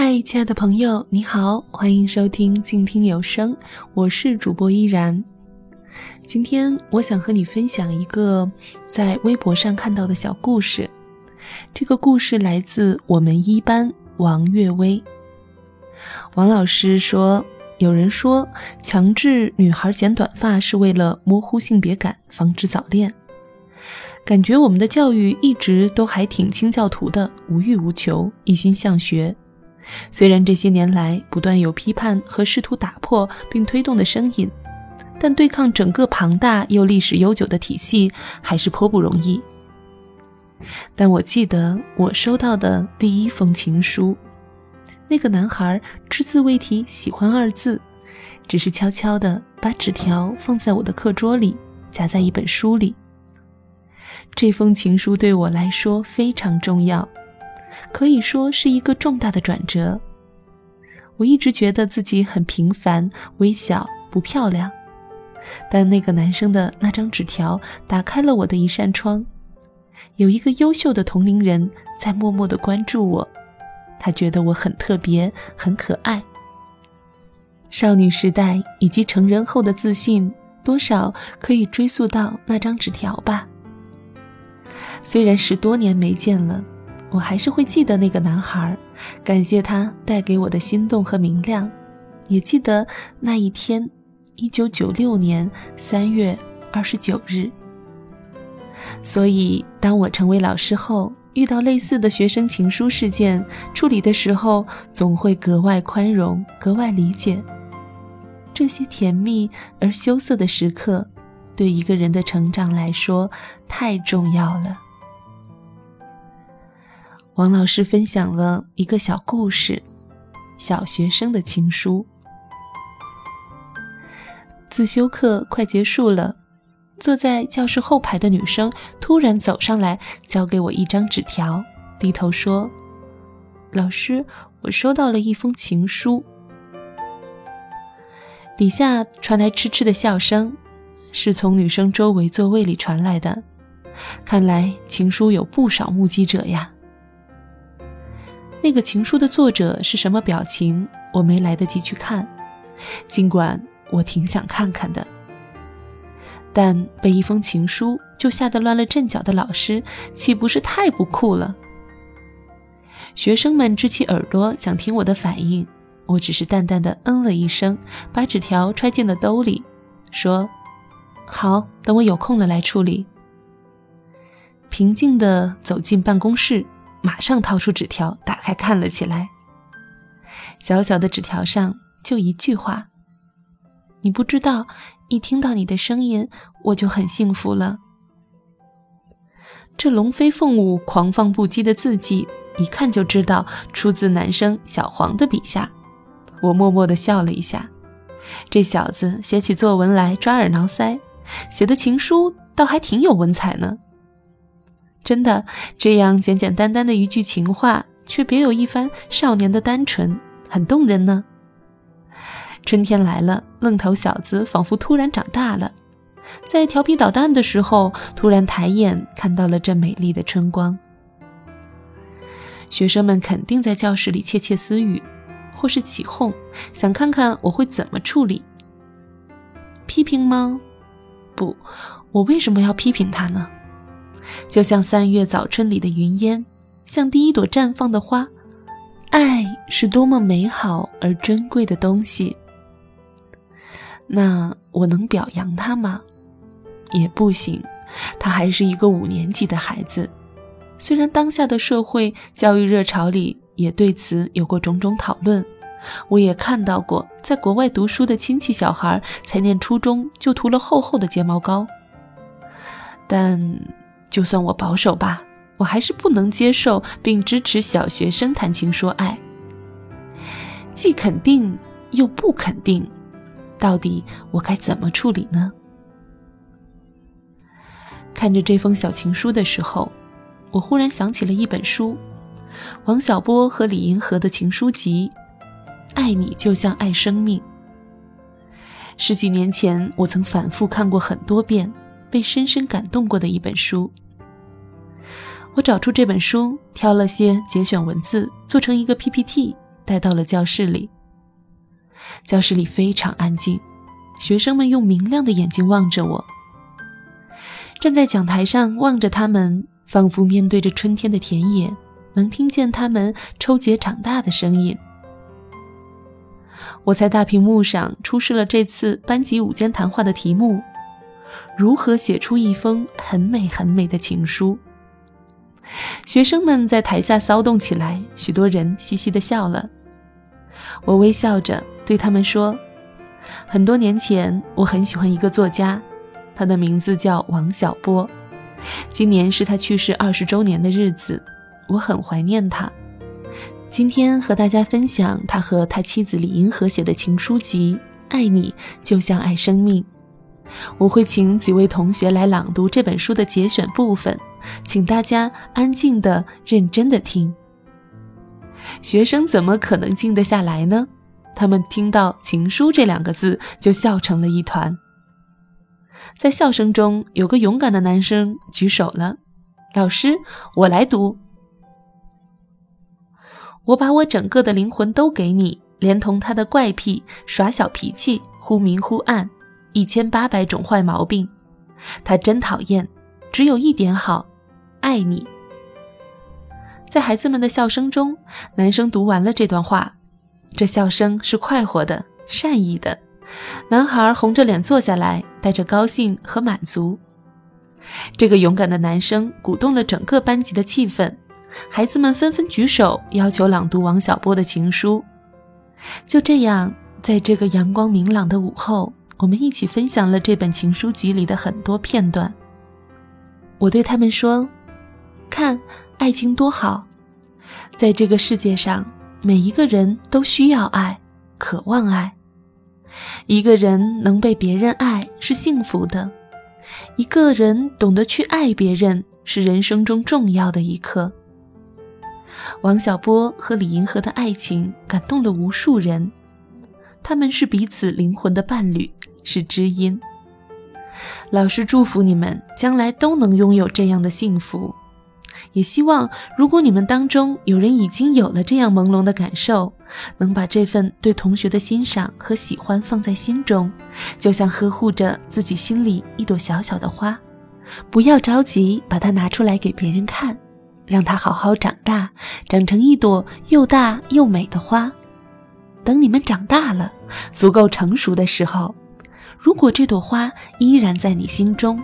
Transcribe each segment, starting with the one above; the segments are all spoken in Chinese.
嗨，亲爱的朋友，你好，欢迎收听静听有声，我是主播依然。今天我想和你分享一个在微博上看到的小故事。这个故事来自我们一班王月薇。王老师说，有人说强制女孩剪短发是为了模糊性别感，防止早恋。感觉我们的教育一直都还挺清教徒的，无欲无求，一心向学。虽然这些年来不断有批判和试图打破并推动的声音，但对抗整个庞大又历史悠久的体系还是颇不容易。但我记得我收到的第一封情书，那个男孩只字未提“喜欢”二字，只是悄悄地把纸条放在我的课桌里，夹在一本书里。这封情书对我来说非常重要，可以说是一个重大的转折。我一直觉得自己很平凡、微小、不漂亮，但那个男生的那张纸条打开了我的一扇窗。有一个优秀的同龄人在默默的关注我，他觉得我很特别、很可爱。少女时代以及成人后的自信，多少可以追溯到那张纸条吧。虽然十多年没见了，我还是会记得那个男孩，感谢他带给我的心动和明亮，也记得那一天，一九九六年三月二十九日。所以，当我成为老师后，遇到类似的学生情书事件，处理的时候总会格外宽容，格外理解。这些甜蜜而羞涩的时刻，对一个人的成长来说太重要了。王老师分享了一个小故事：小学生的情书。自修课快结束了，坐在教室后排的女生突然走上来，交给我一张纸条，低头说：“老师，我收到了一封情书。”底下传来痴痴的笑声，是从女生周围座位里传来的。看来情书有不少目击者呀。那个情书的作者是什么表情？我没来得及去看，尽管我挺想看看的。但被一封情书就吓得乱了阵脚的老师，岂不是太不酷了？学生们支起耳朵想听我的反应，我只是淡淡的嗯了一声，把纸条揣进了兜里，说：“好，等我有空了来处理。”平静的走进办公室。马上掏出纸条，打开看了起来。小小的纸条上就一句话：“你不知道，一听到你的声音，我就很幸福了。”这龙飞凤舞、狂放不羁的字迹，一看就知道出自男生小黄的笔下。我默默地笑了一下。这小子写起作文来抓耳挠腮，写的情书倒还挺有文采呢。真的，这样简简单单的一句情话，却别有一番少年的单纯，很动人呢。春天来了，愣头小子仿佛突然长大了，在调皮捣蛋的时候，突然抬眼看到了这美丽的春光。学生们肯定在教室里窃窃私语，或是起哄，想看看我会怎么处理。批评吗？不，我为什么要批评他呢？就像三月早春里的云烟，像第一朵绽放的花。爱是多么美好而珍贵的东西。那我能表扬他吗？也不行，他还是一个五年级的孩子。虽然当下的社会教育热潮里也对此有过种种讨论，我也看到过在国外读书的亲戚小孩才念初中就涂了厚厚的睫毛膏，但。就算我保守吧，我还是不能接受并支持小学生谈情说爱。既肯定又不肯定，到底我该怎么处理呢？看着这封小情书的时候，我忽然想起了一本书——王小波和李银河的情书集，《爱你就像爱生命》。十几年前，我曾反复看过很多遍。被深深感动过的一本书。我找出这本书，挑了些节选文字，做成一个 PPT，带到了教室里。教室里非常安静，学生们用明亮的眼睛望着我。站在讲台上望着他们，仿佛面对着春天的田野，能听见他们抽节长大的声音。我在大屏幕上出示了这次班级午间谈话的题目：如何写出一封很美很美的情书。学生们在台下骚动起来，许多人嘻嘻地笑了。我微笑着对他们说：“很多年前，我很喜欢一个作家，他的名字叫王小波。今年是他去世二十周年的日子，我很怀念他。今天和大家分享他和他妻子李银河写的情书集《爱你就像爱生命》。我会请几位同学来朗读这本书的节选部分。”请大家安静的、认真的听。学生怎么可能静得下来呢？他们听到“情书”这两个字就笑成了一团。在笑声中，有个勇敢的男生举手了：“老师，我来读。我把我整个的灵魂都给你，连同他的怪癖、耍小脾气、忽明忽暗，一千八百种坏毛病。他真讨厌，只有一点好。”爱你，在孩子们的笑声中，男生读完了这段话。这笑声是快活的、善意的。男孩红着脸坐下来，带着高兴和满足。这个勇敢的男生鼓动了整个班级的气氛，孩子们纷纷举手要求朗读王小波的情书。就这样，在这个阳光明朗的午后，我们一起分享了这本情书集里的很多片段。我对他们说。看，爱情多好，在这个世界上，每一个人都需要爱，渴望爱。一个人能被别人爱是幸福的，一个人懂得去爱别人是人生中重要的一刻。王小波和李银河的爱情感动了无数人，他们是彼此灵魂的伴侣，是知音。老师祝福你们将来都能拥有这样的幸福。也希望，如果你们当中有人已经有了这样朦胧的感受，能把这份对同学的欣赏和喜欢放在心中，就像呵护着自己心里一朵小小的花，不要着急把它拿出来给别人看，让它好好长大，长成一朵又大又美的花。等你们长大了，足够成熟的时候，如果这朵花依然在你心中。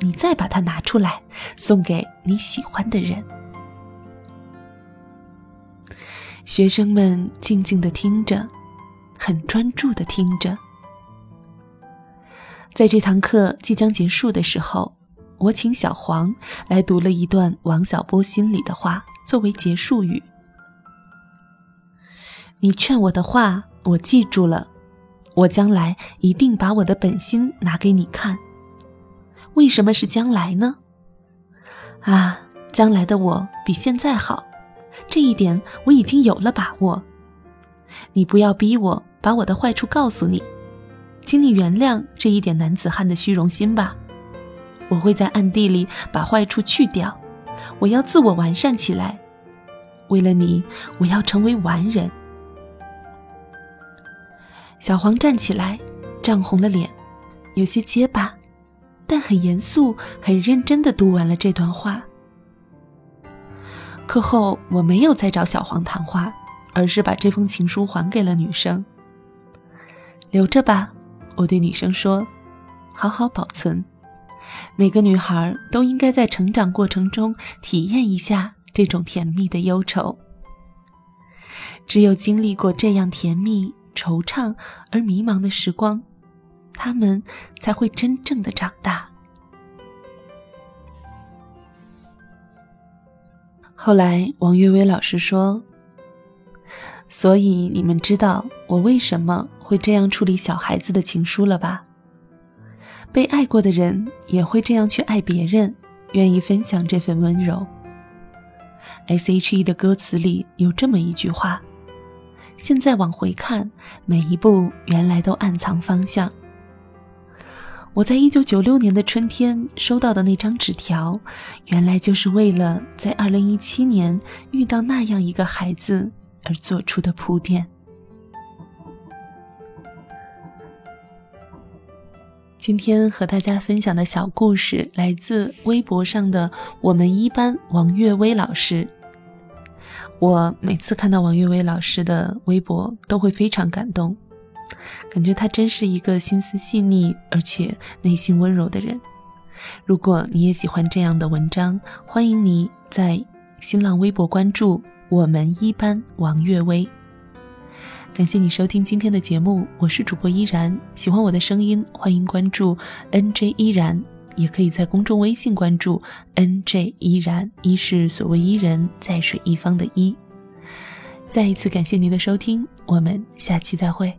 你再把它拿出来，送给你喜欢的人。学生们静静的听着，很专注的听着。在这堂课即将结束的时候，我请小黄来读了一段王小波心里的话作为结束语。你劝我的话，我记住了，我将来一定把我的本心拿给你看。为什么是将来呢？啊，将来的我比现在好，这一点我已经有了把握。你不要逼我把我的坏处告诉你，请你原谅这一点男子汉的虚荣心吧。我会在暗地里把坏处去掉，我要自我完善起来。为了你，我要成为完人。小黄站起来，涨红了脸，有些结巴。但很严肃、很认真的读完了这段话。课后，我没有再找小黄谈话，而是把这封情书还给了女生。留着吧，我对女生说：“好好保存。每个女孩都应该在成长过程中体验一下这种甜蜜的忧愁。只有经历过这样甜蜜、惆怅而迷茫的时光。”他们才会真正的长大。后来，王月薇老师说：“所以你们知道我为什么会这样处理小孩子的情书了吧？被爱过的人也会这样去爱别人，愿意分享这份温柔。S.H.E 的歌词里有这么一句话：现在往回看，每一步原来都暗藏方向。”我在一九九六年的春天收到的那张纸条，原来就是为了在二零一七年遇到那样一个孩子而做出的铺垫。今天和大家分享的小故事来自微博上的我们一班王月薇老师。我每次看到王悦薇老师的微博，都会非常感动，感觉他真是一个心思细腻而且内心温柔的人。如果你也喜欢这样的文章，欢迎你在新浪微博关注我们一班王悦薇。感谢你收听今天的节目，我是主播依然。喜欢我的声音，欢迎关注 NJ 依然，也可以在公众微信关注 NJ 依然。一是所谓伊人，在水一方的伊。再一次感谢您的收听，我们下期再会。